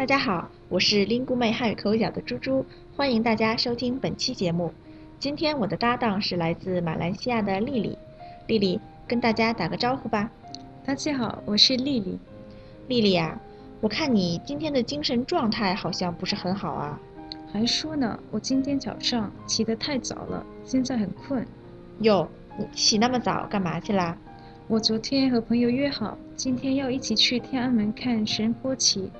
大家好，我是林姑妹汉语口语角的猪猪，欢迎大家收听本期节目。今天我的搭档是来自马来西亚的丽丽，丽丽跟大家打个招呼吧。大家好，我是丽丽。丽丽呀，我看你今天的精神状态好像不是很好啊。还说呢，我今天早上起得太早了，现在很困。哟，你起那么早干嘛去啦？我昨天和朋友约好，今天要一起去天安门看升国旗，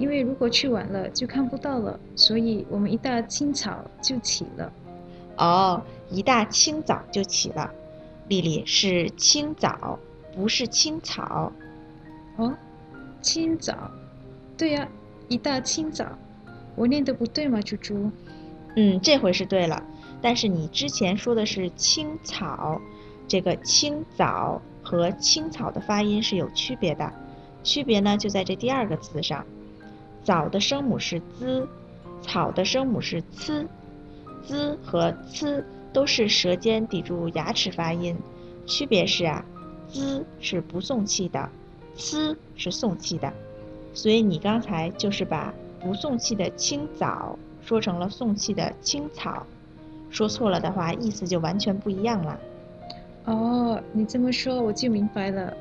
因为如果去晚了就看不到了，所以我们一大清早就起了。哦，一大清早就起了。丽丽是清早，不是青草。哦，清早，对呀，一大清早。我念的不对吗，猪猪？嗯，这回是对了。但是你之前说的是青草，这个清早。和青草的发音是有区别的，区别呢就在这第二个字上，早的声母是 z，草的声母是 c，z 和 c 都是舌尖抵住牙齿发音，区别是啊，z 是不送气的，c 是送气的，所以你刚才就是把不送气的青枣说成了送气的青草，说错了的话，意思就完全不一样了。哦，你这么说我就明白了。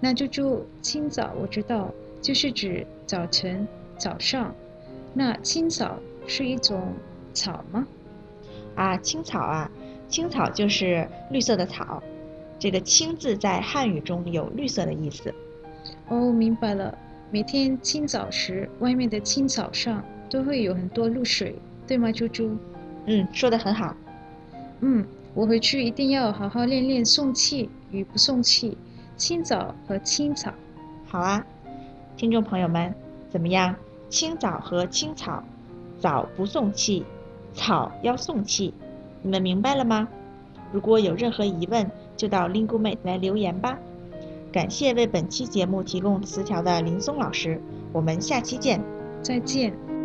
那就住清早，我知道，就是指早晨、早上。那青草是一种草吗？啊，青草啊，青草就是绿色的草。这个“青”字在汉语中有绿色的意思。哦，明白了。每天清早时，外面的青草上都会有很多露水，对吗，猪猪？嗯，说的很好。嗯。我回去一定要好好练练送气与不送气，清早和青草。好啊，听众朋友们，怎么样？青枣和青草，枣不送气，草要送气，你们明白了吗？如果有任何疑问，就到 Lingu Mate 来留言吧。感谢为本期节目提供词条的林松老师，我们下期见，再见。